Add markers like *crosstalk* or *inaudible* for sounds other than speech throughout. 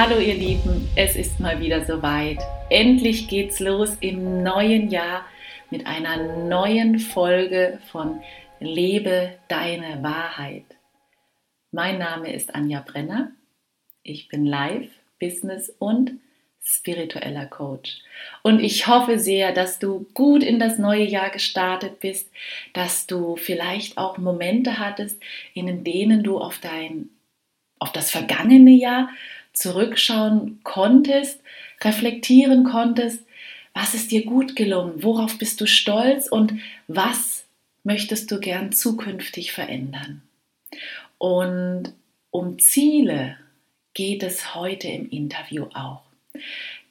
Hallo ihr Lieben, es ist mal wieder soweit. Endlich geht's los im neuen Jahr mit einer neuen Folge von Lebe deine Wahrheit. Mein Name ist Anja Brenner. Ich bin Live, Business und spiritueller Coach. Und ich hoffe sehr, dass du gut in das neue Jahr gestartet bist, dass du vielleicht auch Momente hattest, in denen du auf dein auf das vergangene Jahr zurückschauen konntest, reflektieren konntest, was ist dir gut gelungen, worauf bist du stolz und was möchtest du gern zukünftig verändern. Und um Ziele geht es heute im Interview auch.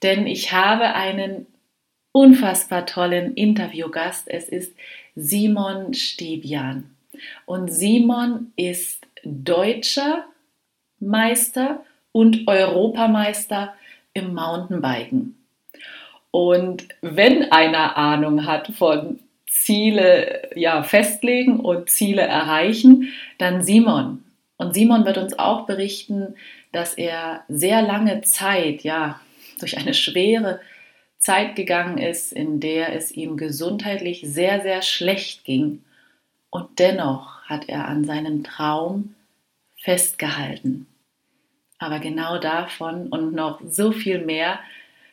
Denn ich habe einen unfassbar tollen Interviewgast. Es ist Simon Stebian. Und Simon ist deutscher Meister und Europameister im Mountainbiken. Und wenn einer Ahnung hat von Ziele ja, festlegen und Ziele erreichen, dann Simon. Und Simon wird uns auch berichten, dass er sehr lange Zeit, ja, durch eine schwere Zeit gegangen ist, in der es ihm gesundheitlich sehr, sehr schlecht ging. Und dennoch hat er an seinem Traum festgehalten. Aber genau davon und noch so viel mehr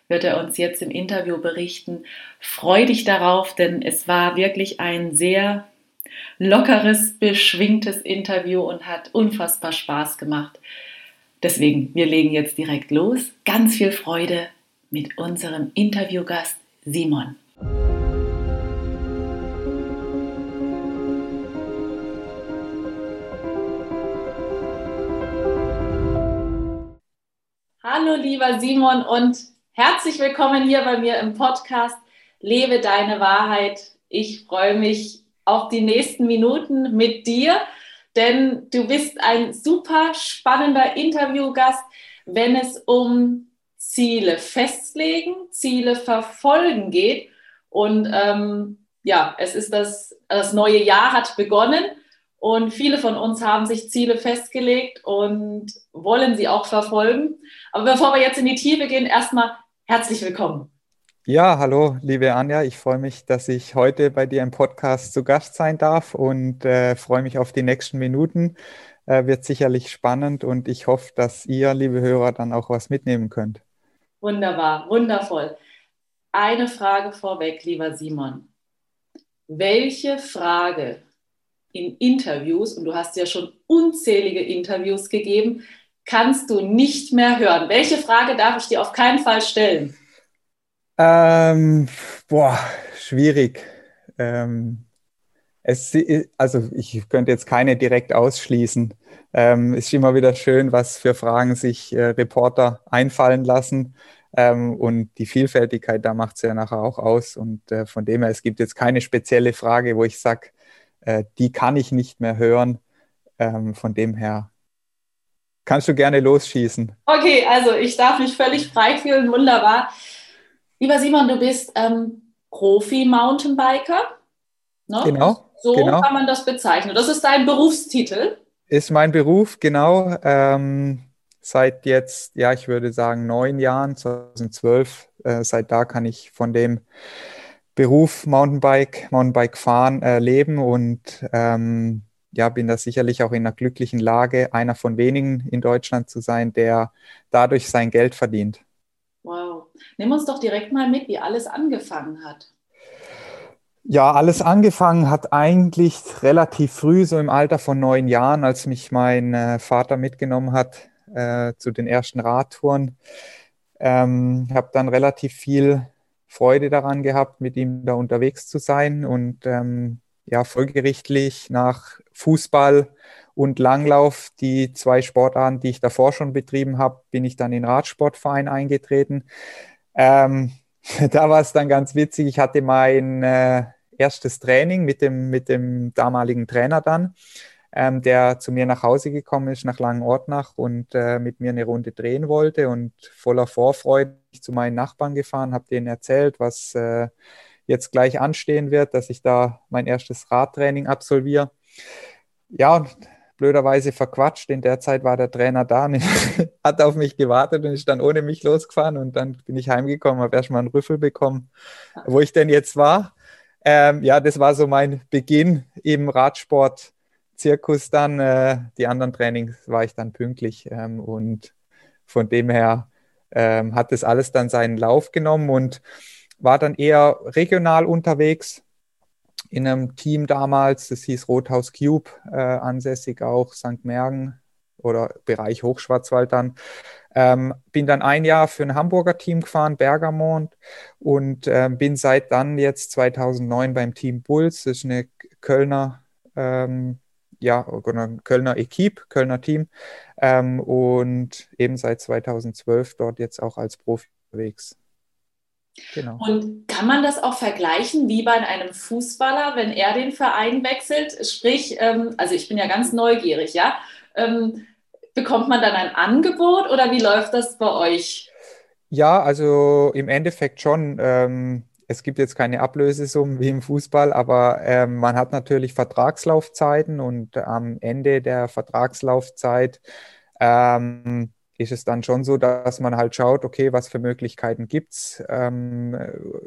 wird er uns jetzt im Interview berichten. Freu dich darauf, denn es war wirklich ein sehr lockeres, beschwingtes Interview und hat unfassbar Spaß gemacht. Deswegen, wir legen jetzt direkt los. Ganz viel Freude mit unserem Interviewgast Simon. Hallo lieber Simon und herzlich willkommen hier bei mir im Podcast Lebe deine Wahrheit. Ich freue mich auf die nächsten Minuten mit dir, denn du bist ein super spannender Interviewgast, wenn es um Ziele festlegen, Ziele verfolgen geht. Und ähm, ja, es ist das, das neue Jahr hat begonnen und viele von uns haben sich Ziele festgelegt und wollen sie auch verfolgen. Aber bevor wir jetzt in die Tiefe gehen, erstmal herzlich willkommen. Ja, hallo, liebe Anja. Ich freue mich, dass ich heute bei dir im Podcast zu Gast sein darf und äh, freue mich auf die nächsten Minuten. Äh, wird sicherlich spannend und ich hoffe, dass ihr, liebe Hörer, dann auch was mitnehmen könnt. Wunderbar, wundervoll. Eine Frage vorweg, lieber Simon. Welche Frage in Interviews, und du hast ja schon unzählige Interviews gegeben, kannst du nicht mehr hören. Welche Frage darf ich dir auf keinen Fall stellen? Ähm, boah, schwierig. Ähm, es, also ich könnte jetzt keine direkt ausschließen. Ähm, ist immer wieder schön, was für Fragen sich äh, Reporter einfallen lassen. Ähm, und die Vielfältigkeit, da macht es ja nachher auch aus. Und äh, von dem her, es gibt jetzt keine spezielle Frage, wo ich sage, äh, die kann ich nicht mehr hören. Ähm, von dem her kannst du gerne losschießen. Okay, also ich darf mich völlig frei fühlen, wunderbar. Lieber Simon, du bist ähm, Profi-Mountainbiker. Ne? Genau. So genau. kann man das bezeichnen. Das ist dein Berufstitel. Ist mein Beruf, genau. Ähm, seit jetzt, ja, ich würde sagen, neun Jahren, 2012. Äh, seit da kann ich von dem Beruf Mountainbike, Mountainbike fahren, äh, leben und ähm, ja, bin da sicherlich auch in einer glücklichen Lage, einer von wenigen in Deutschland zu sein, der dadurch sein Geld verdient. Wow. Nimm uns doch direkt mal mit, wie alles angefangen hat. Ja, alles angefangen hat eigentlich relativ früh, so im Alter von neun Jahren, als mich mein äh, Vater mitgenommen hat äh, zu den ersten Radtouren. Ähm, habe dann relativ viel Freude daran gehabt, mit ihm da unterwegs zu sein und ähm, ja, folgerichtlich nach Fußball und Langlauf, die zwei Sportarten, die ich davor schon betrieben habe, bin ich dann in den Radsportverein eingetreten. Ähm, *laughs* da war es dann ganz witzig. Ich hatte mein äh, erstes Training mit dem, mit dem damaligen Trainer dann, ähm, der zu mir nach Hause gekommen ist, nach Langenordnach und äh, mit mir eine Runde drehen wollte und voller Vorfreude zu meinen Nachbarn gefahren, habe denen erzählt, was äh, jetzt gleich anstehen wird, dass ich da mein erstes Radtraining absolviere. Ja, und blöderweise verquatscht. In der Zeit war der Trainer da *laughs* hat auf mich gewartet und ist dann ohne mich losgefahren und dann bin ich heimgekommen, habe erstmal einen Rüffel bekommen, wo ich denn jetzt war. Ähm, ja, das war so mein Beginn im Radsport-Zirkus dann. Äh, die anderen Trainings war ich dann pünktlich ähm, und von dem her ähm, hat das alles dann seinen Lauf genommen und war dann eher regional unterwegs in einem Team damals, das hieß Rothaus Cube, äh, ansässig auch St. Mergen oder Bereich Hochschwarzwald dann. Ähm, bin dann ein Jahr für ein Hamburger Team gefahren, Bergamont, und äh, bin seit dann jetzt 2009 beim Team Bulls. Das ist eine Kölner, ähm, ja, oder Kölner Equipe, Kölner Team. Ähm, und eben seit 2012 dort jetzt auch als Profi unterwegs. Genau. Und kann man das auch vergleichen wie bei einem Fußballer, wenn er den Verein wechselt? Sprich, ähm, also ich bin ja ganz neugierig, ja. Ähm, bekommt man dann ein Angebot oder wie läuft das bei euch? Ja, also im Endeffekt schon. Ähm, es gibt jetzt keine Ablösesummen wie im Fußball, aber ähm, man hat natürlich Vertragslaufzeiten und am Ende der Vertragslaufzeit ähm, ist es dann schon so, dass man halt schaut, okay, was für Möglichkeiten gibt es ähm,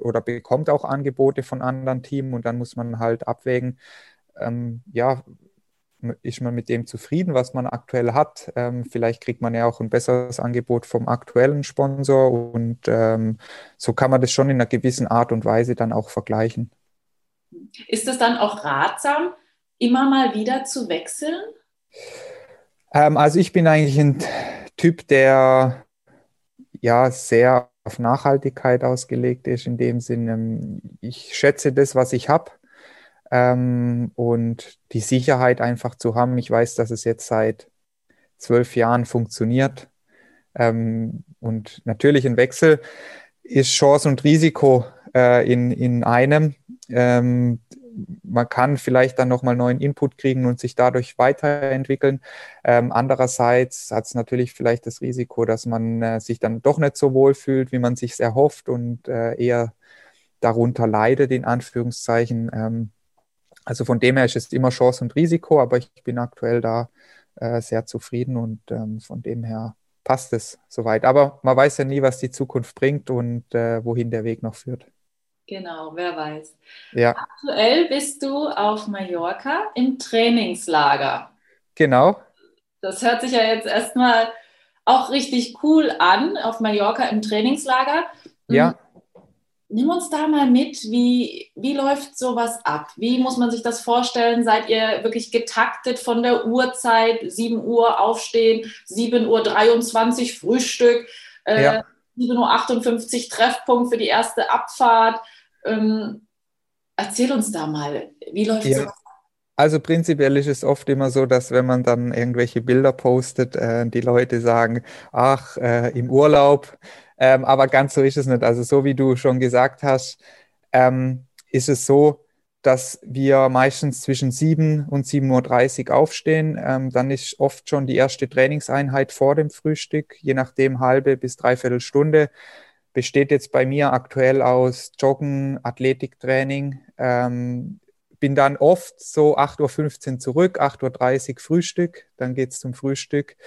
oder bekommt auch Angebote von anderen Teams und dann muss man halt abwägen, ähm, ja, ist man mit dem zufrieden, was man aktuell hat. Ähm, vielleicht kriegt man ja auch ein besseres Angebot vom aktuellen Sponsor und ähm, so kann man das schon in einer gewissen Art und Weise dann auch vergleichen. Ist es dann auch ratsam, immer mal wieder zu wechseln? Ähm, also ich bin eigentlich ein Typ, der ja sehr auf Nachhaltigkeit ausgelegt ist, in dem Sinne, ich schätze das, was ich habe ähm, und die Sicherheit einfach zu haben. Ich weiß, dass es jetzt seit zwölf Jahren funktioniert ähm, und natürlich ein Wechsel ist Chance und Risiko äh, in, in einem. Ähm, man kann vielleicht dann nochmal neuen Input kriegen und sich dadurch weiterentwickeln. Ähm, andererseits hat es natürlich vielleicht das Risiko, dass man äh, sich dann doch nicht so wohl fühlt, wie man sich erhofft und äh, eher darunter leidet, in Anführungszeichen. Ähm, also von dem her ist es immer Chance und Risiko, aber ich bin aktuell da äh, sehr zufrieden und ähm, von dem her passt es soweit. Aber man weiß ja nie, was die Zukunft bringt und äh, wohin der Weg noch führt. Genau, wer weiß. Ja. Aktuell bist du auf Mallorca im Trainingslager. Genau. Das hört sich ja jetzt erstmal auch richtig cool an, auf Mallorca im Trainingslager. Ja. Nimm uns da mal mit, wie, wie läuft sowas ab? Wie muss man sich das vorstellen? Seid ihr wirklich getaktet von der Uhrzeit? 7 Uhr aufstehen, 7 Uhr 23 Frühstück, äh, ja. 7.58 Uhr Treffpunkt für die erste Abfahrt. Ähm, erzähl uns da mal, wie läuft ja. so? Also prinzipiell ist es oft immer so, dass wenn man dann irgendwelche Bilder postet, äh, die Leute sagen, ach, äh, im Urlaub. Ähm, aber ganz so ist es nicht. Also so wie du schon gesagt hast, ähm, ist es so, dass wir meistens zwischen 7 und 7.30 Uhr aufstehen. Ähm, dann ist oft schon die erste Trainingseinheit vor dem Frühstück, je nachdem halbe bis dreiviertel Stunde besteht jetzt bei mir aktuell aus Joggen, Athletiktraining. Ähm, bin dann oft so 8.15 Uhr zurück, 8.30 Uhr Frühstück, dann geht es zum Frühstück.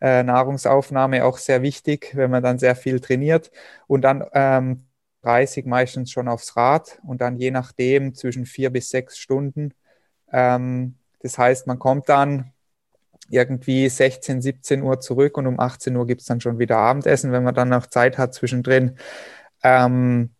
Äh, Nahrungsaufnahme auch sehr wichtig, wenn man dann sehr viel trainiert. Und dann ähm, 30 meistens schon aufs Rad und dann je nachdem zwischen vier bis sechs Stunden. Ähm, das heißt, man kommt dann irgendwie 16, 17 Uhr zurück und um 18 Uhr gibt es dann schon wieder Abendessen, wenn man dann noch Zeit hat zwischendrin. Ähm,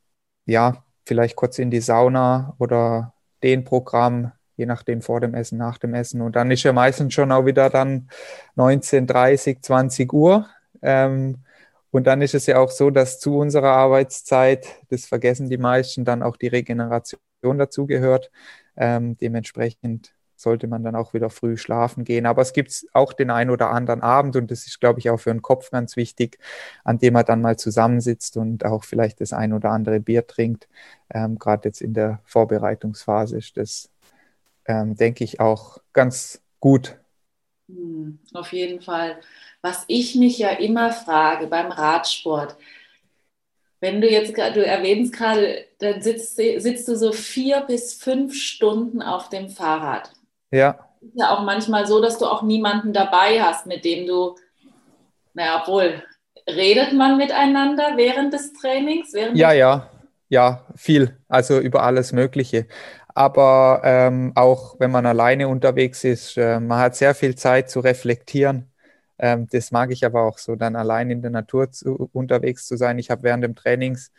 ja, vielleicht kurz in die Sauna oder den Programm, je nachdem vor dem Essen, nach dem Essen. Und dann ist ja meistens schon auch wieder dann 19, 30, 20 Uhr. Ähm, und dann ist es ja auch so, dass zu unserer Arbeitszeit, das vergessen die meisten, dann auch die Regeneration dazugehört. Ähm, dementsprechend sollte man dann auch wieder früh schlafen gehen. Aber es gibt auch den einen oder anderen Abend und das ist, glaube ich, auch für den Kopf ganz wichtig, an dem man dann mal zusammensitzt und auch vielleicht das ein oder andere Bier trinkt. Ähm, Gerade jetzt in der Vorbereitungsphase ist das, ähm, denke ich, auch ganz gut. Hm, auf jeden Fall. Was ich mich ja immer frage beim Radsport, wenn du jetzt, du erwähnst gerade, dann sitzt, sitzt du so vier bis fünf Stunden auf dem Fahrrad. Ja. ist ja auch manchmal so, dass du auch niemanden dabei hast, mit dem du, naja, obwohl, redet man miteinander während des Trainings? Während ja, ja, ja, viel. Also über alles Mögliche. Aber ähm, auch wenn man alleine unterwegs ist, äh, man hat sehr viel Zeit zu reflektieren. Ähm, das mag ich aber auch so, dann allein in der Natur zu, unterwegs zu sein. Ich habe während dem Trainings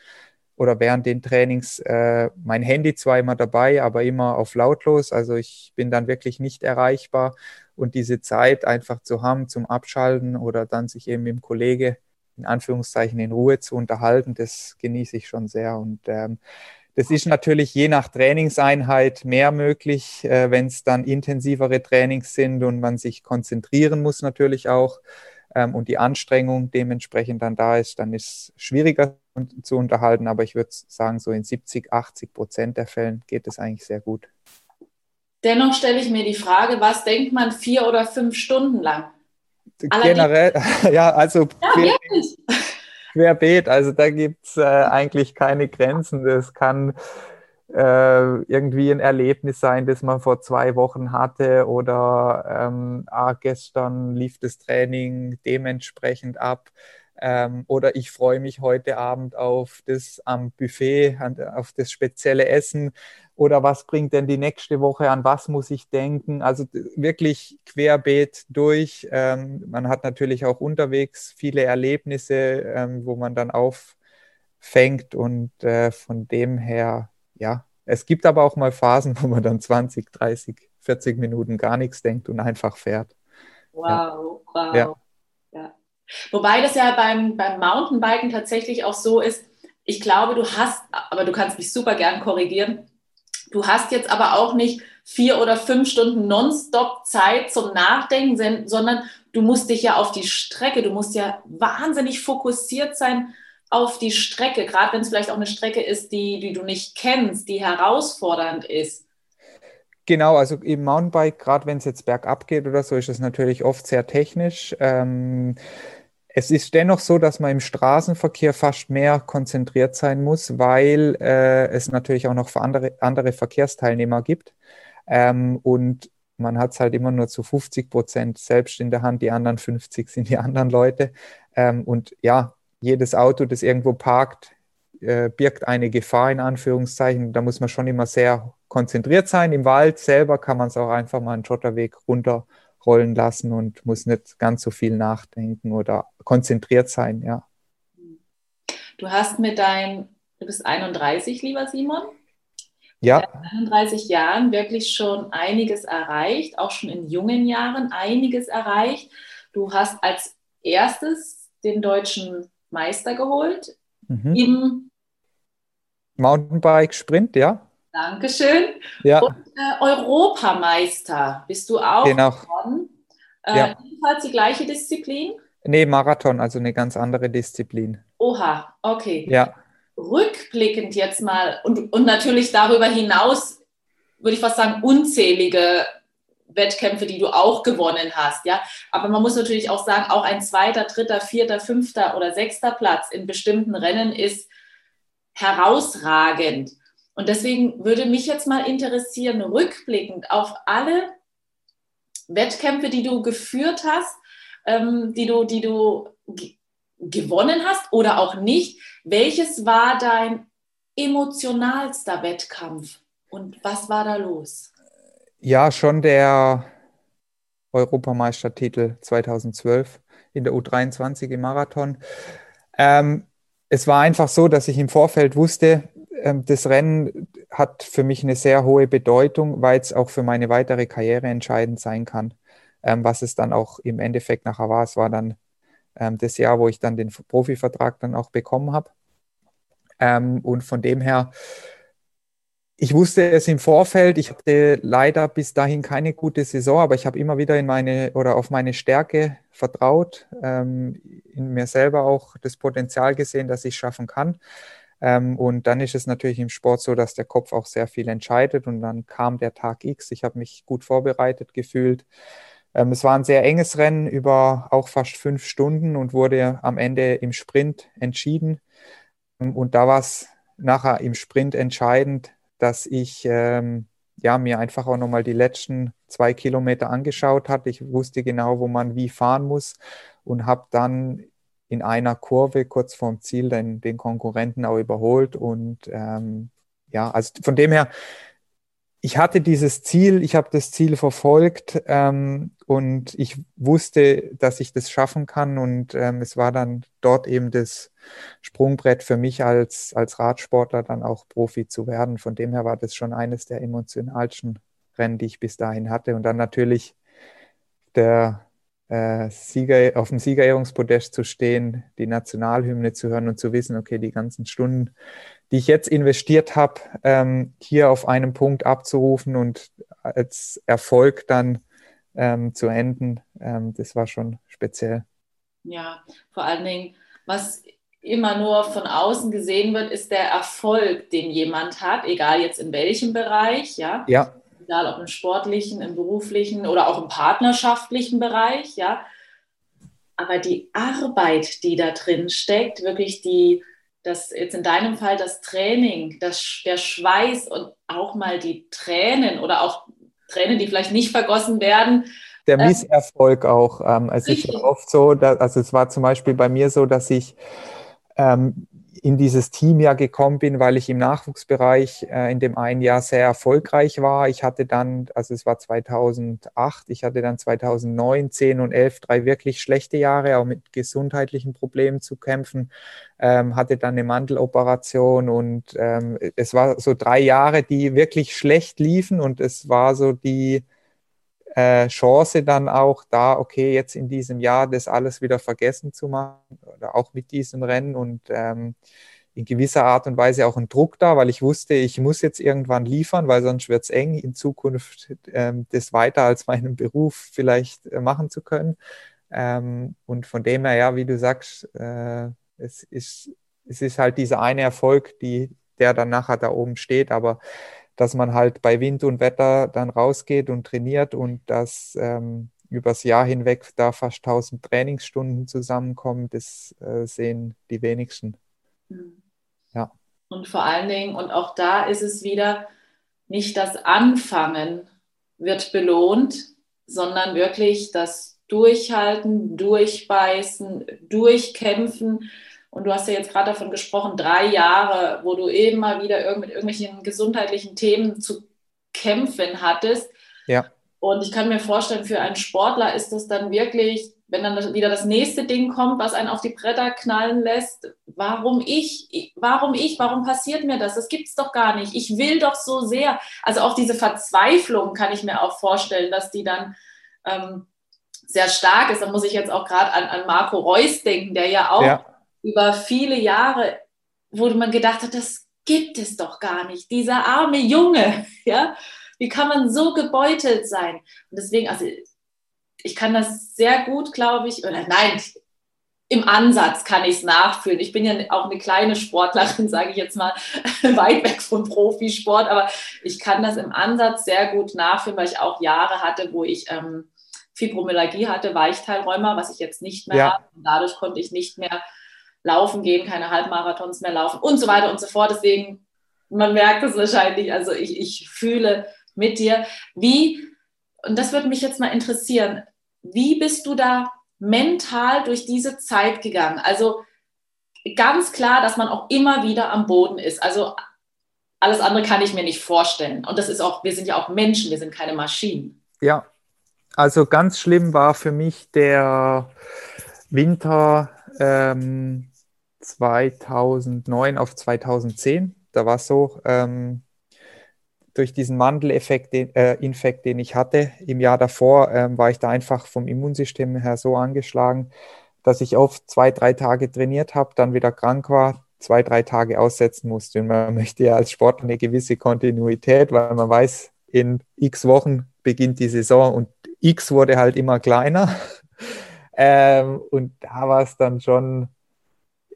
oder während den Trainings äh, mein Handy zwar immer dabei, aber immer auf lautlos. Also ich bin dann wirklich nicht erreichbar. Und diese Zeit einfach zu haben zum Abschalten oder dann sich eben mit dem Kollege in Anführungszeichen in Ruhe zu unterhalten, das genieße ich schon sehr. Und ähm, das ist natürlich je nach Trainingseinheit mehr möglich, äh, wenn es dann intensivere Trainings sind und man sich konzentrieren muss natürlich auch ähm, und die Anstrengung dementsprechend dann da ist, dann ist es schwieriger zu unterhalten. Aber ich würde sagen, so in 70, 80 Prozent der Fällen geht es eigentlich sehr gut. Dennoch stelle ich mir die Frage, was denkt man vier oder fünf Stunden lang? Generell, *laughs* ja, also ja, wirklich querbeet. Also da gibt es äh, eigentlich keine Grenzen. Das kann äh, irgendwie ein Erlebnis sein, das man vor zwei Wochen hatte oder ähm, ah, gestern lief das Training dementsprechend ab. Ähm, oder ich freue mich heute Abend auf das am Buffet, auf das spezielle Essen oder was bringt denn die nächste Woche an, was muss ich denken? Also wirklich querbeet durch. Ähm, man hat natürlich auch unterwegs viele Erlebnisse, ähm, wo man dann auffängt und äh, von dem her, ja, es gibt aber auch mal Phasen, wo man dann 20, 30, 40 Minuten gar nichts denkt und einfach fährt. Wow, ja. wow. Ja. ja. Wobei das ja beim, beim Mountainbiken tatsächlich auch so ist, ich glaube, du hast, aber du kannst mich super gern korrigieren, Du hast jetzt aber auch nicht vier oder fünf Stunden nonstop Zeit zum Nachdenken, sondern du musst dich ja auf die Strecke, du musst ja wahnsinnig fokussiert sein auf die Strecke, gerade wenn es vielleicht auch eine Strecke ist, die, die du nicht kennst, die herausfordernd ist. Genau, also im Mountainbike, gerade wenn es jetzt bergab geht oder so, ist es natürlich oft sehr technisch. Ähm, es ist dennoch so, dass man im Straßenverkehr fast mehr konzentriert sein muss, weil äh, es natürlich auch noch andere, andere Verkehrsteilnehmer gibt. Ähm, und man hat es halt immer nur zu 50 Prozent selbst in der Hand, die anderen 50 sind die anderen Leute. Ähm, und ja, jedes Auto, das irgendwo parkt, äh, birgt eine Gefahr in Anführungszeichen. Da muss man schon immer sehr konzentriert sein. Im Wald selber kann man es auch einfach mal einen Schotterweg runter rollen lassen und muss nicht ganz so viel nachdenken oder konzentriert sein, ja. Du hast mit deinem, du bist 31, lieber Simon. Ja. Mit 31 Jahren wirklich schon einiges erreicht, auch schon in jungen Jahren einiges erreicht. Du hast als erstes den deutschen Meister geholt mhm. im Mountainbike Sprint, ja. Dankeschön. Ja. Und äh, Europameister bist du auch genau. geworden. Äh, ja. Ebenfalls die gleiche Disziplin? Nee, Marathon, also eine ganz andere Disziplin. Oha, okay. Ja. Rückblickend jetzt mal und, und natürlich darüber hinaus, würde ich fast sagen, unzählige Wettkämpfe, die du auch gewonnen hast, ja. Aber man muss natürlich auch sagen, auch ein zweiter, dritter, vierter, fünfter oder sechster Platz in bestimmten Rennen ist herausragend. Und deswegen würde mich jetzt mal interessieren, rückblickend auf alle Wettkämpfe, die du geführt hast, ähm, die du, die du gewonnen hast oder auch nicht, welches war dein emotionalster Wettkampf und was war da los? Ja, schon der Europameistertitel 2012 in der U23 im Marathon. Ähm, es war einfach so, dass ich im Vorfeld wusste, ähm, das Rennen hat für mich eine sehr hohe Bedeutung, weil es auch für meine weitere Karriere entscheidend sein kann. Ähm, was es dann auch im Endeffekt nachher war. Es war dann ähm, das Jahr, wo ich dann den Profivertrag dann auch bekommen habe. und von dem her, ich wusste es im Vorfeld, ich hatte leider bis dahin keine gute Saison, aber ich habe immer wieder in meine oder auf meine Stärke vertraut, in mir selber auch das Potenzial gesehen, dass ich schaffen kann. Ähm, und dann ist es natürlich im Sport so, dass der Kopf auch sehr viel entscheidet. Und dann kam der Tag X. Ich habe mich gut vorbereitet gefühlt. Ähm, es war ein sehr enges Rennen über auch fast fünf Stunden und wurde am Ende im Sprint entschieden. Ähm, und da war es nachher im Sprint entscheidend, dass ich ähm, ja, mir einfach auch nochmal die letzten zwei Kilometer angeschaut hatte. Ich wusste genau, wo man wie fahren muss und habe dann in einer Kurve kurz vorm Ziel den, den Konkurrenten auch überholt. Und ähm, ja, also von dem her, ich hatte dieses Ziel, ich habe das Ziel verfolgt ähm, und ich wusste, dass ich das schaffen kann. Und ähm, es war dann dort eben das Sprungbrett für mich als, als Radsportler dann auch Profi zu werden. Von dem her war das schon eines der emotionalsten Rennen, die ich bis dahin hatte. Und dann natürlich der äh, Sieger, auf dem Siegerehrungspodest zu stehen, die Nationalhymne zu hören und zu wissen, okay, die ganzen Stunden, die ich jetzt investiert habe, ähm, hier auf einem Punkt abzurufen und als Erfolg dann ähm, zu enden, ähm, das war schon speziell. Ja, vor allen Dingen, was immer nur von außen gesehen wird, ist der Erfolg, den jemand hat, egal jetzt in welchem Bereich, ja. Ja egal ob im sportlichen, im beruflichen oder auch im partnerschaftlichen Bereich, ja. Aber die Arbeit, die da drin steckt, wirklich die, das jetzt in deinem Fall das Training, das, der Schweiß und auch mal die Tränen oder auch Tränen, die vielleicht nicht vergossen werden. Der ähm, Misserfolg auch. Ähm, also ich oft so, dass, also es war zum Beispiel bei mir so, dass ich ähm, in dieses Team ja gekommen bin, weil ich im Nachwuchsbereich äh, in dem einen Jahr sehr erfolgreich war. Ich hatte dann, also es war 2008, ich hatte dann 2009, 10 und 11 drei wirklich schlechte Jahre, auch mit gesundheitlichen Problemen zu kämpfen, ähm, hatte dann eine Mandeloperation und ähm, es war so drei Jahre, die wirklich schlecht liefen und es war so die äh, Chance dann auch da, okay, jetzt in diesem Jahr das alles wieder vergessen zu machen oder auch mit diesem Rennen und ähm, in gewisser Art und Weise auch ein Druck da, weil ich wusste, ich muss jetzt irgendwann liefern, weil sonst wird es eng, in Zukunft ähm, das weiter als meinen Beruf vielleicht äh, machen zu können. Ähm, und von dem her, ja, wie du sagst, äh, es, ist, es ist halt dieser eine Erfolg, die, der dann nachher da oben steht, aber dass man halt bei Wind und Wetter dann rausgeht und trainiert und dass ähm, übers Jahr hinweg da fast 1000 Trainingsstunden zusammenkommen, das äh, sehen die wenigsten. Mhm. Ja. Und vor allen Dingen, und auch da ist es wieder, nicht das Anfangen wird belohnt, sondern wirklich das Durchhalten, Durchbeißen, Durchkämpfen und du hast ja jetzt gerade davon gesprochen, drei Jahre, wo du immer wieder mit irgendwelchen gesundheitlichen Themen zu kämpfen hattest. Ja. Und ich kann mir vorstellen, für einen Sportler ist das dann wirklich, wenn dann wieder das nächste Ding kommt, was einen auf die Bretter knallen lässt, warum ich, warum ich, warum passiert mir das? Das gibt es doch gar nicht. Ich will doch so sehr. Also auch diese Verzweiflung kann ich mir auch vorstellen, dass die dann ähm, sehr stark ist. Da muss ich jetzt auch gerade an, an Marco Reus denken, der ja auch ja über viele Jahre, wo man gedacht hat, das gibt es doch gar nicht. Dieser arme Junge, *laughs* ja, wie kann man so gebeutelt sein? Und deswegen, also ich kann das sehr gut, glaube ich, oder nein, im Ansatz kann ich es nachfühlen. Ich bin ja auch eine kleine Sportlerin, *laughs* sage ich jetzt mal, *laughs* weit weg vom Profisport, aber ich kann das im Ansatz sehr gut nachfühlen, weil ich auch Jahre hatte, wo ich ähm, Fibromyalgie hatte, Weichteilräumer, was ich jetzt nicht mehr ja. habe. Und dadurch konnte ich nicht mehr laufen gehen, keine Halbmarathons mehr laufen und so weiter und so fort. Deswegen, man merkt es wahrscheinlich, also ich, ich fühle mit dir. Wie, und das würde mich jetzt mal interessieren, wie bist du da mental durch diese Zeit gegangen? Also ganz klar, dass man auch immer wieder am Boden ist. Also alles andere kann ich mir nicht vorstellen. Und das ist auch, wir sind ja auch Menschen, wir sind keine Maschinen. Ja, also ganz schlimm war für mich der Winter ähm, 2009 auf 2010. Da war es so, ähm, durch diesen Mandelinfekt, den, äh, Infekt, den ich hatte im Jahr davor, ähm, war ich da einfach vom Immunsystem her so angeschlagen, dass ich oft zwei, drei Tage trainiert habe, dann wieder krank war, zwei, drei Tage aussetzen musste. Und man *laughs* möchte ja als Sportler eine gewisse Kontinuität, weil man weiß, in x Wochen beginnt die Saison und x wurde halt immer kleiner. *laughs* ähm, und da war es dann schon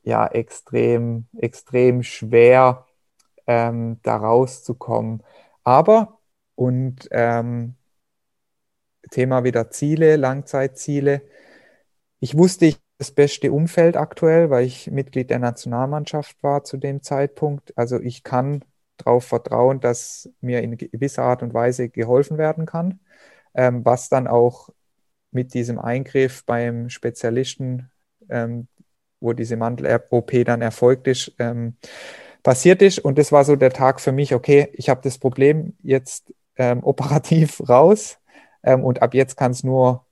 ja extrem, extrem schwer, ähm, da rauszukommen. Aber, und ähm, Thema wieder Ziele, Langzeitziele. Ich wusste, ich das beste Umfeld aktuell, weil ich Mitglied der Nationalmannschaft war zu dem Zeitpunkt. Also ich kann darauf vertrauen, dass mir in gewisser Art und Weise geholfen werden kann. ähm, was dann auch mit diesem Eingriff beim Spezialisten, ähm, wo diese Mandel-OP dann erfolgt ist, ähm, passiert ist. Und das war so der Tag für mich, okay, ich habe das Problem jetzt ähm, *laughs* operativ raus ähm, und ab jetzt kann es nur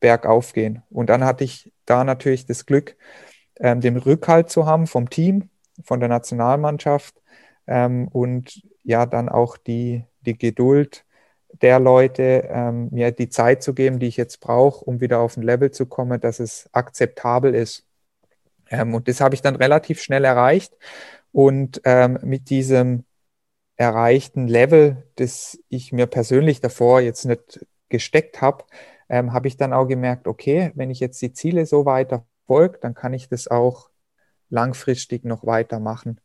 bergauf gehen. Und dann hatte ich da natürlich das Glück, ähm, den Rückhalt zu haben vom Team, von der Nationalmannschaft ähm, und ja, dann auch die, die Geduld der Leute, ähm, mir die Zeit zu geben, die ich jetzt brauche, um wieder auf ein Level zu kommen, dass es akzeptabel ist. Ähm, und das habe ich dann relativ schnell erreicht. Und ähm, mit diesem erreichten Level, das ich mir persönlich davor jetzt nicht gesteckt habe, ähm, habe ich dann auch gemerkt, okay, wenn ich jetzt die Ziele so weiter folge, dann kann ich das auch langfristig noch weitermachen,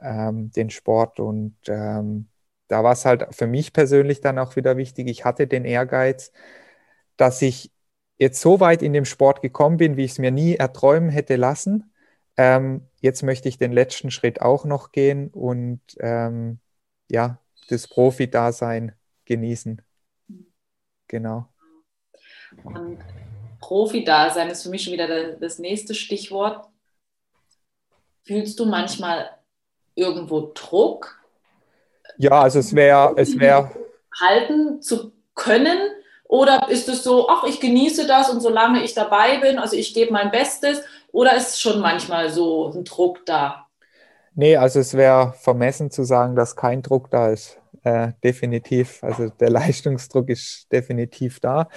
ähm, den Sport. Und ähm, da war es halt für mich persönlich dann auch wieder wichtig, ich hatte den Ehrgeiz, dass ich jetzt so weit in dem Sport gekommen bin, wie ich es mir nie erträumen hätte lassen. Ähm, jetzt möchte ich den letzten Schritt auch noch gehen und ähm, ja, das Profi-Dasein genießen. Genau. Und Profi-Dasein ist für mich schon wieder das nächste Stichwort. Fühlst du manchmal irgendwo Druck? Ja, also es wäre, es wäre. Halten zu können? Oder ist es so, ach, ich genieße das und solange ich dabei bin, also ich gebe mein Bestes? Oder ist schon manchmal so ein Druck da? Nee, also es wäre vermessen zu sagen, dass kein Druck da ist. Äh, definitiv. Also der *laughs* Leistungsdruck ist definitiv da.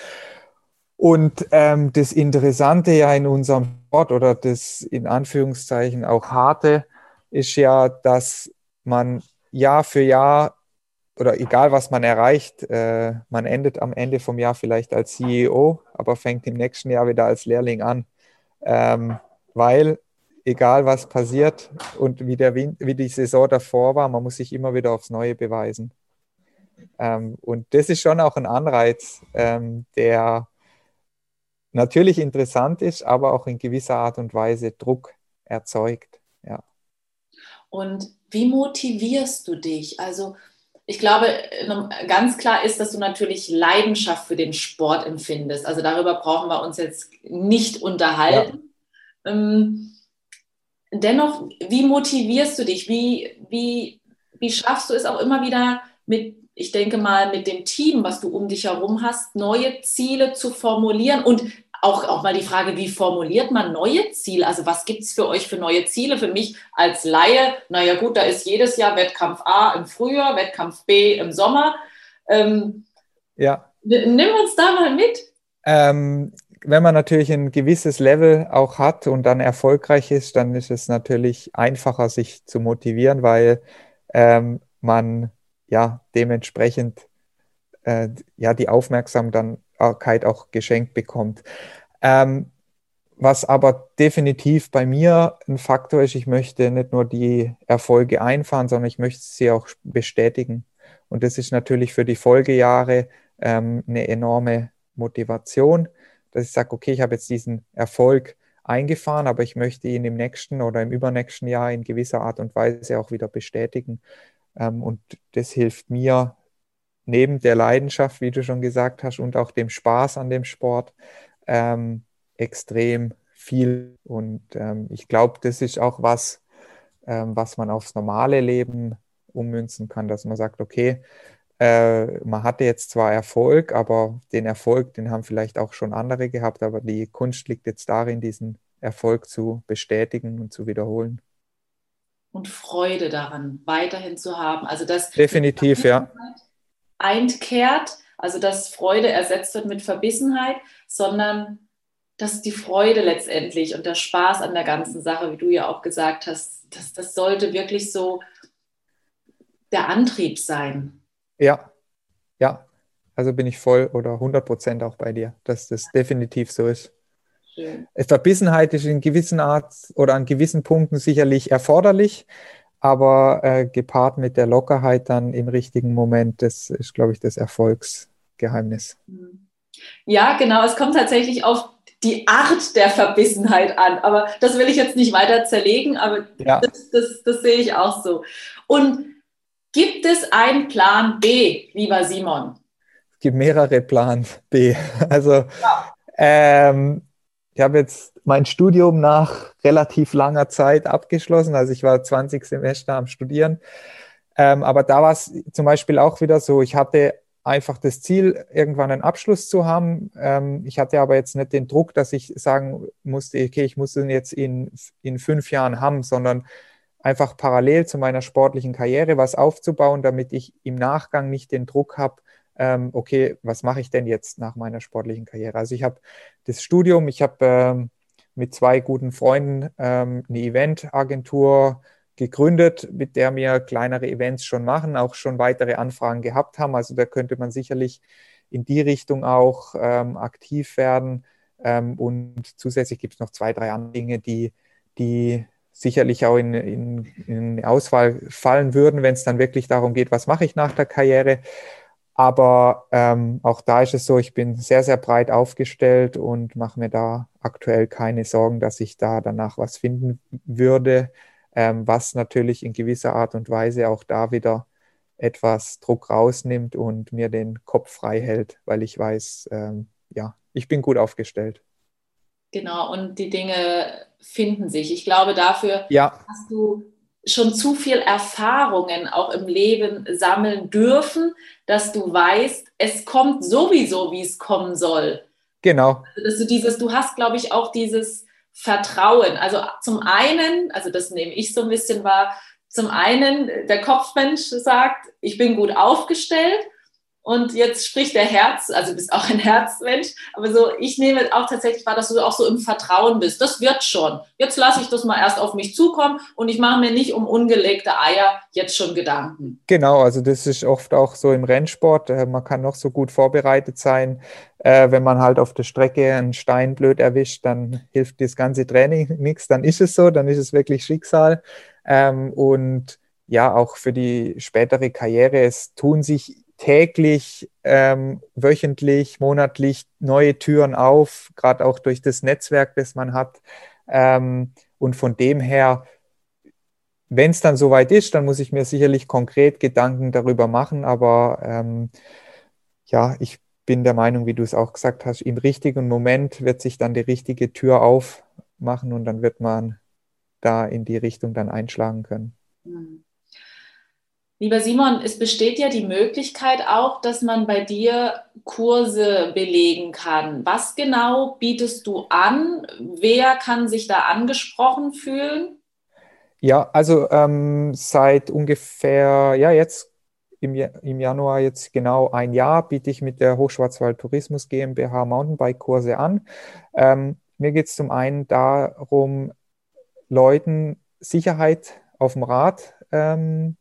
Und ähm, das Interessante ja in unserem Sport oder das in Anführungszeichen auch harte ist ja, dass man Jahr für Jahr oder egal was man erreicht, äh, man endet am Ende vom Jahr vielleicht als CEO, aber fängt im nächsten Jahr wieder als Lehrling an. Ähm, weil egal was passiert und wie, der, wie die Saison davor war, man muss sich immer wieder aufs Neue beweisen. Ähm, und das ist schon auch ein Anreiz, ähm, der natürlich interessant ist, aber auch in gewisser Art und Weise Druck erzeugt. Ja. Und wie motivierst du dich? Also ich glaube, ganz klar ist, dass du natürlich Leidenschaft für den Sport empfindest. Also darüber brauchen wir uns jetzt nicht unterhalten. Ja. Ähm, dennoch, wie motivierst du dich? Wie, wie, wie schaffst du es auch immer wieder mit, ich denke mal, mit dem Team, was du um dich herum hast, neue Ziele zu formulieren und auch, auch mal die Frage, wie formuliert man neue Ziele? Also was gibt es für euch für neue Ziele? Für mich als Laie, naja gut, da ist jedes Jahr Wettkampf A im Frühjahr, Wettkampf B im Sommer. Ähm, ja. Nimm uns da mal mit. Ähm, wenn man natürlich ein gewisses Level auch hat und dann erfolgreich ist, dann ist es natürlich einfacher, sich zu motivieren, weil ähm, man ja dementsprechend äh, ja die Aufmerksamkeit auch geschenkt bekommt. Ähm, was aber definitiv bei mir ein Faktor ist, ich möchte nicht nur die Erfolge einfahren, sondern ich möchte sie auch bestätigen. Und das ist natürlich für die Folgejahre ähm, eine enorme Motivation, dass ich sage, okay, ich habe jetzt diesen Erfolg eingefahren, aber ich möchte ihn im nächsten oder im übernächsten Jahr in gewisser Art und Weise auch wieder bestätigen. Ähm, und das hilft mir neben der Leidenschaft, wie du schon gesagt hast, und auch dem Spaß an dem Sport ähm, extrem viel. Und ähm, ich glaube, das ist auch was, ähm, was man aufs normale Leben ummünzen kann, dass man sagt, okay, äh, man hatte jetzt zwar Erfolg, aber den Erfolg, den haben vielleicht auch schon andere gehabt, aber die Kunst liegt jetzt darin, diesen Erfolg zu bestätigen und zu wiederholen. Und Freude daran weiterhin zu haben. Also das definitiv, ja einkehrt, also dass Freude ersetzt wird mit Verbissenheit, sondern dass die Freude letztendlich und der Spaß an der ganzen Sache, wie du ja auch gesagt hast, das, das sollte wirklich so der Antrieb sein. Ja, ja. Also bin ich voll oder 100 Prozent auch bei dir, dass das definitiv so ist. Schön. Verbissenheit ist in gewissen Art oder an gewissen Punkten sicherlich erforderlich, aber äh, gepaart mit der Lockerheit dann im richtigen Moment, das ist, glaube ich, das Erfolgsgeheimnis. Ja, genau. Es kommt tatsächlich auf die Art der Verbissenheit an. Aber das will ich jetzt nicht weiter zerlegen, aber ja. das, das, das sehe ich auch so. Und gibt es einen Plan B, lieber Simon? gibt mehrere Plan B. *laughs* Also ja. ähm, ich habe jetzt mein Studium nach relativ langer Zeit abgeschlossen. Also ich war 20 Semester am Studieren. Ähm, aber da war es zum Beispiel auch wieder so, ich hatte einfach das Ziel, irgendwann einen Abschluss zu haben. Ähm, ich hatte aber jetzt nicht den Druck, dass ich sagen musste, okay, ich muss den jetzt in, in fünf Jahren haben, sondern einfach parallel zu meiner sportlichen Karriere was aufzubauen, damit ich im Nachgang nicht den Druck habe, ähm, okay, was mache ich denn jetzt nach meiner sportlichen Karriere? Also ich habe das Studium, ich habe ähm, mit zwei guten Freunden ähm, eine Eventagentur gegründet, mit der wir kleinere Events schon machen, auch schon weitere Anfragen gehabt haben. Also da könnte man sicherlich in die Richtung auch ähm, aktiv werden. Ähm, und zusätzlich gibt es noch zwei, drei andere Dinge, die, die sicherlich auch in, in, in Auswahl fallen würden, wenn es dann wirklich darum geht, was mache ich nach der Karriere. Aber ähm, auch da ist es so, ich bin sehr, sehr breit aufgestellt und mache mir da aktuell keine Sorgen, dass ich da danach was finden würde, ähm, was natürlich in gewisser Art und Weise auch da wieder etwas Druck rausnimmt und mir den Kopf frei hält, weil ich weiß, ähm, ja, ich bin gut aufgestellt. Genau, und die Dinge finden sich. Ich glaube, dafür ja. hast du schon zu viel Erfahrungen auch im Leben sammeln dürfen, dass du weißt, es kommt sowieso, wie es kommen soll. Genau. Also, dass du dieses, du hast, glaube ich, auch dieses Vertrauen. Also zum einen, also das nehme ich so ein bisschen wahr, zum einen, der Kopfmensch sagt, ich bin gut aufgestellt und jetzt spricht der Herz, also du bist auch ein Herzmensch, aber so, ich nehme auch tatsächlich wahr, dass du auch so im Vertrauen bist. Das wird schon. Jetzt lasse ich das mal erst auf mich zukommen und ich mache mir nicht um ungelegte Eier jetzt schon Gedanken. Genau, also das ist oft auch so im Rennsport. Äh, man kann noch so gut vorbereitet sein. Äh, wenn man halt auf der Strecke einen Stein blöd erwischt, dann hilft das ganze Training nichts. Dann ist es so, dann ist es wirklich Schicksal. Ähm, und ja, auch für die spätere Karriere, es tun sich täglich, ähm, wöchentlich, monatlich neue Türen auf, gerade auch durch das Netzwerk, das man hat. Ähm, und von dem her, wenn es dann soweit ist, dann muss ich mir sicherlich konkret Gedanken darüber machen. Aber ähm, ja, ich bin der Meinung, wie du es auch gesagt hast, im richtigen Moment wird sich dann die richtige Tür aufmachen und dann wird man da in die Richtung dann einschlagen können. Mhm. Lieber Simon, es besteht ja die Möglichkeit auch, dass man bei dir Kurse belegen kann. Was genau bietest du an? Wer kann sich da angesprochen fühlen? Ja, also ähm, seit ungefähr, ja, jetzt im, im Januar jetzt genau ein Jahr biete ich mit der Hochschwarzwald Tourismus GmbH Mountainbike-Kurse an. Ähm, mir geht es zum einen darum, Leuten Sicherheit auf dem Rad ähm,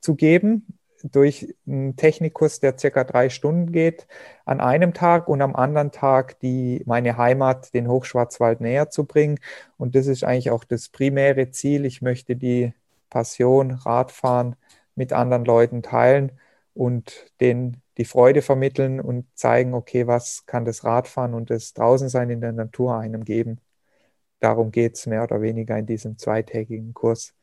zu geben durch einen Technikkurs, der circa drei Stunden geht, an einem Tag und am anderen Tag die, meine Heimat, den Hochschwarzwald näher zu bringen. Und das ist eigentlich auch das primäre Ziel. Ich möchte die Passion Radfahren mit anderen Leuten teilen und denen die Freude vermitteln und zeigen, okay, was kann das Radfahren und das Draußensein in der Natur einem geben. Darum geht es mehr oder weniger in diesem zweitägigen Kurs.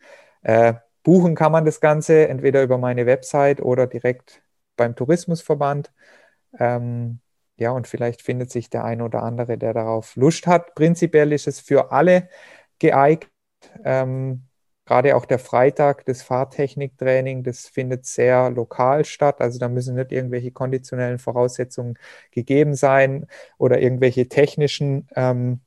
Äh, Buchen kann man das Ganze entweder über meine Website oder direkt beim Tourismusverband. Ähm, ja, und vielleicht findet sich der ein oder andere, der darauf Lust hat. Prinzipiell ist es für alle geeignet. Ähm, gerade auch der Freitag, das Fahrtechniktraining, das findet sehr lokal statt. Also da müssen nicht irgendwelche konditionellen Voraussetzungen gegeben sein oder irgendwelche technischen ähm,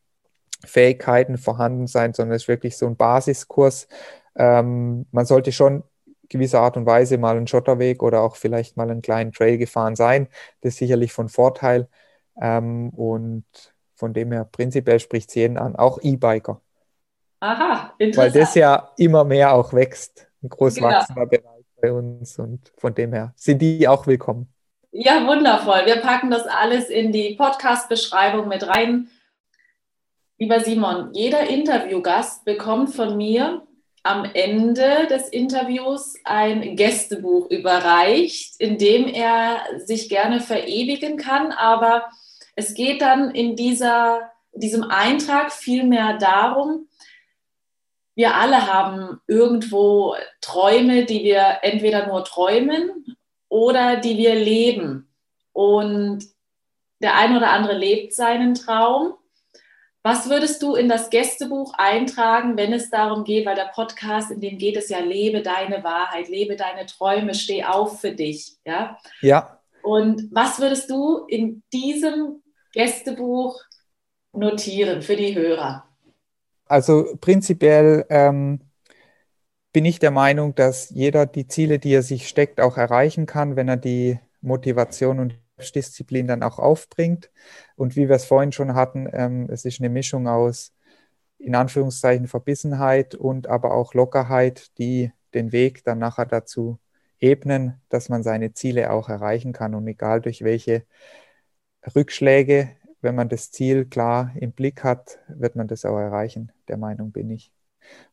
Fähigkeiten vorhanden sein, sondern es ist wirklich so ein Basiskurs, ähm, man sollte schon gewisser Art und Weise mal einen Schotterweg oder auch vielleicht mal einen kleinen Trail gefahren sein. Das ist sicherlich von Vorteil. Ähm, und von dem her prinzipiell spricht es jeden an, auch E-Biker. Aha, interessant. Weil das ja immer mehr auch wächst, ein groß genau. wachsender Bereich bei uns und von dem her sind die auch willkommen. Ja, wundervoll. Wir packen das alles in die Podcast-Beschreibung mit rein. Lieber Simon, jeder Interviewgast bekommt von mir am Ende des Interviews ein Gästebuch überreicht, in dem er sich gerne verewigen kann. Aber es geht dann in dieser, diesem Eintrag vielmehr darum, wir alle haben irgendwo Träume, die wir entweder nur träumen oder die wir leben. und der ein oder andere lebt seinen Traum. Was würdest du in das Gästebuch eintragen, wenn es darum geht, weil der Podcast, in dem geht es ja, lebe deine Wahrheit, lebe deine Träume, steh auf für dich. Ja. Ja. Und was würdest du in diesem Gästebuch notieren für die Hörer? Also prinzipiell ähm, bin ich der Meinung, dass jeder die Ziele, die er sich steckt, auch erreichen kann, wenn er die Motivation und Selbstdisziplin dann auch aufbringt. Und wie wir es vorhin schon hatten, ähm, es ist eine Mischung aus in Anführungszeichen Verbissenheit und aber auch Lockerheit, die den Weg dann nachher dazu ebnen, dass man seine Ziele auch erreichen kann. Und egal durch welche Rückschläge, wenn man das Ziel klar im Blick hat, wird man das auch erreichen. Der Meinung bin ich.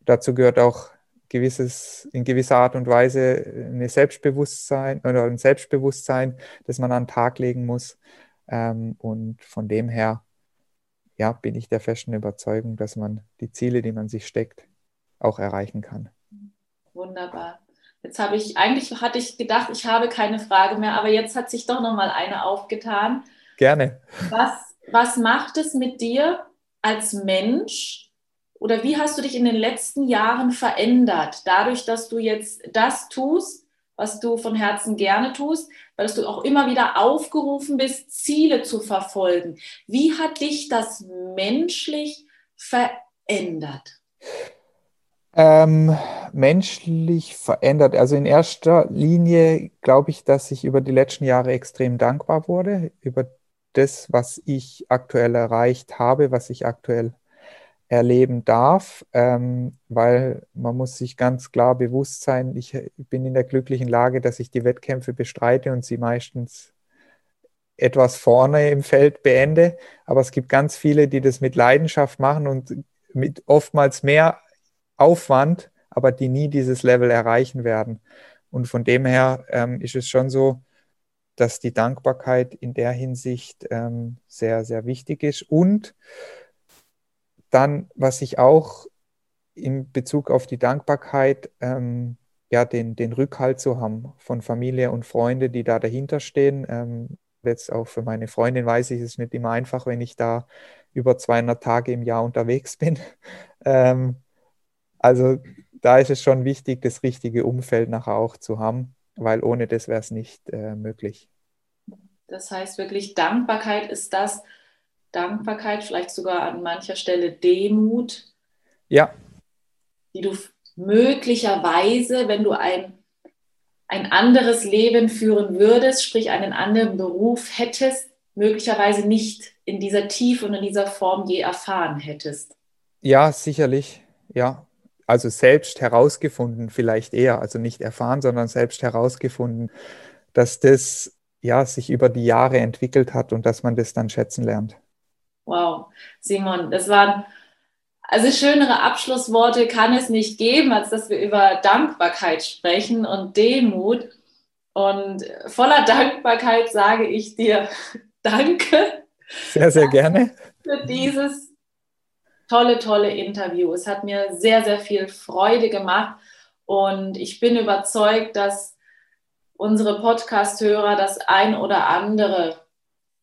Dazu gehört auch gewisses, in gewisser Art und Weise eine Selbstbewusstsein oder ein Selbstbewusstsein, das man an den Tag legen muss. Ähm, und von dem her, ja, bin ich der festen Überzeugung, dass man die Ziele, die man sich steckt, auch erreichen kann. Wunderbar. Jetzt habe ich, eigentlich hatte ich gedacht, ich habe keine Frage mehr, aber jetzt hat sich doch noch mal eine aufgetan. Gerne. Was, was macht es mit dir als Mensch, oder wie hast du dich in den letzten Jahren verändert, dadurch, dass du jetzt das tust, was du von Herzen gerne tust, weil du auch immer wieder aufgerufen bist, Ziele zu verfolgen. Wie hat dich das menschlich verändert? Ähm, menschlich verändert. Also in erster Linie glaube ich, dass ich über die letzten Jahre extrem dankbar wurde, über das, was ich aktuell erreicht habe, was ich aktuell erleben darf, ähm, weil man muss sich ganz klar bewusst sein, ich bin in der glücklichen Lage, dass ich die Wettkämpfe bestreite und sie meistens etwas vorne im Feld beende. Aber es gibt ganz viele, die das mit Leidenschaft machen und mit oftmals mehr Aufwand, aber die nie dieses Level erreichen werden. Und von dem her ähm, ist es schon so, dass die Dankbarkeit in der Hinsicht ähm, sehr, sehr wichtig ist. Und dann, was ich auch in Bezug auf die Dankbarkeit, ähm, ja, den, den Rückhalt zu haben von Familie und Freunde, die da dahinter stehen. Ähm, jetzt auch für meine Freundin weiß ich, es ist nicht immer einfach, wenn ich da über 200 Tage im Jahr unterwegs bin. *laughs* ähm, also da ist es schon wichtig, das richtige Umfeld nachher auch zu haben, weil ohne das wäre es nicht äh, möglich. Das heißt wirklich, Dankbarkeit ist das, Dankbarkeit, vielleicht sogar an mancher Stelle Demut. Ja. Die du möglicherweise, wenn du ein, ein anderes Leben führen würdest, sprich einen anderen Beruf hättest, möglicherweise nicht in dieser Tiefe und in dieser Form je erfahren hättest. Ja, sicherlich. Ja. Also selbst herausgefunden, vielleicht eher, also nicht erfahren, sondern selbst herausgefunden, dass das ja sich über die Jahre entwickelt hat und dass man das dann schätzen lernt. Wow, Simon, das waren also schönere Abschlussworte kann es nicht geben, als dass wir über Dankbarkeit sprechen und Demut. Und voller Dankbarkeit sage ich dir *laughs* Danke. Sehr, sehr gerne. Für dieses tolle, tolle Interview. Es hat mir sehr, sehr viel Freude gemacht und ich bin überzeugt, dass unsere Podcast-Hörer das ein oder andere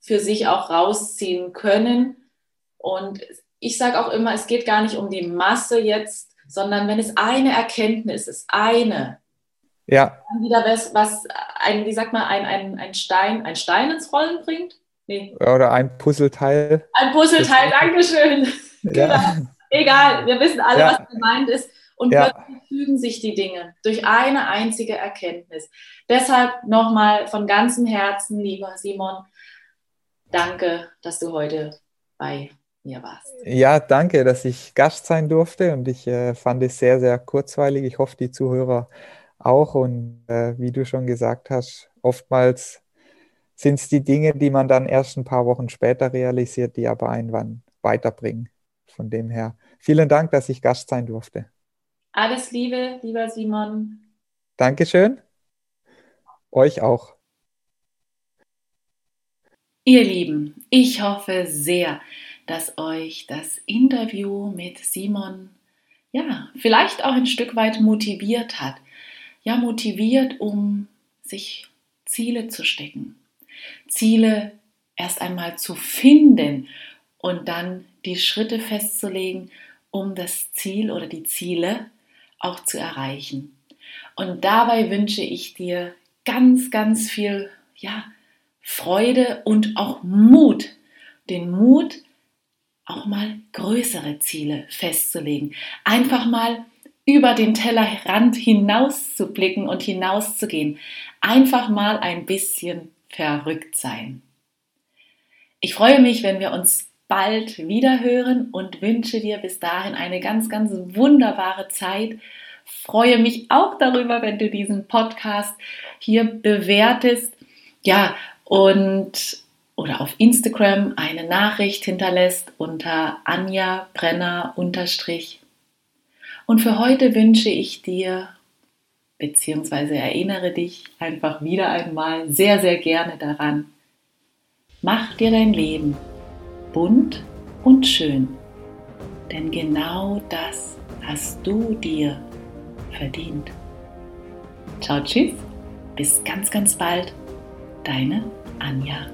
für sich auch rausziehen können. Und ich sage auch immer, es geht gar nicht um die Masse jetzt, sondern wenn es eine Erkenntnis ist, eine, ja. dann wieder was, was ein, wie sagt man, ein, ein, ein Stein, ein Stein ins Rollen bringt. Nee. Oder ein Puzzleteil. Ein Puzzleteil, Dankeschön. Ja. *laughs* Genau. Egal, wir wissen alle, ja. was gemeint ist. Und ja. plötzlich fügen sich die Dinge durch eine einzige Erkenntnis. Deshalb nochmal von ganzem Herzen, lieber Simon, Danke, dass du heute bei mir warst. Ja, danke, dass ich Gast sein durfte und ich äh, fand es sehr, sehr kurzweilig. Ich hoffe, die Zuhörer auch. Und äh, wie du schon gesagt hast, oftmals sind es die Dinge, die man dann erst ein paar Wochen später realisiert, die aber einen weiterbringen. Von dem her, vielen Dank, dass ich Gast sein durfte. Alles Liebe, lieber Simon. Dankeschön. Euch auch. Ihr Lieben, ich hoffe sehr, dass euch das Interview mit Simon ja, vielleicht auch ein Stück weit motiviert hat. Ja, motiviert, um sich Ziele zu stecken. Ziele erst einmal zu finden und dann die Schritte festzulegen, um das Ziel oder die Ziele auch zu erreichen. Und dabei wünsche ich dir ganz, ganz viel ja, Freude und auch Mut. Den Mut, auch mal größere Ziele festzulegen. Einfach mal über den Tellerrand hinaus zu blicken und hinauszugehen. Einfach mal ein bisschen verrückt sein. Ich freue mich, wenn wir uns bald wieder hören und wünsche dir bis dahin eine ganz, ganz wunderbare Zeit. Freue mich auch darüber, wenn du diesen Podcast hier bewertest. Ja, und oder auf Instagram eine Nachricht hinterlässt unter Anja Brenner unterstrich. Und für heute wünsche ich dir beziehungsweise erinnere dich einfach wieder einmal sehr, sehr gerne daran. Mach dir dein Leben bunt und schön, denn genau das hast du dir verdient. Ciao, tschüss, bis ganz, ganz bald, Deine Anja.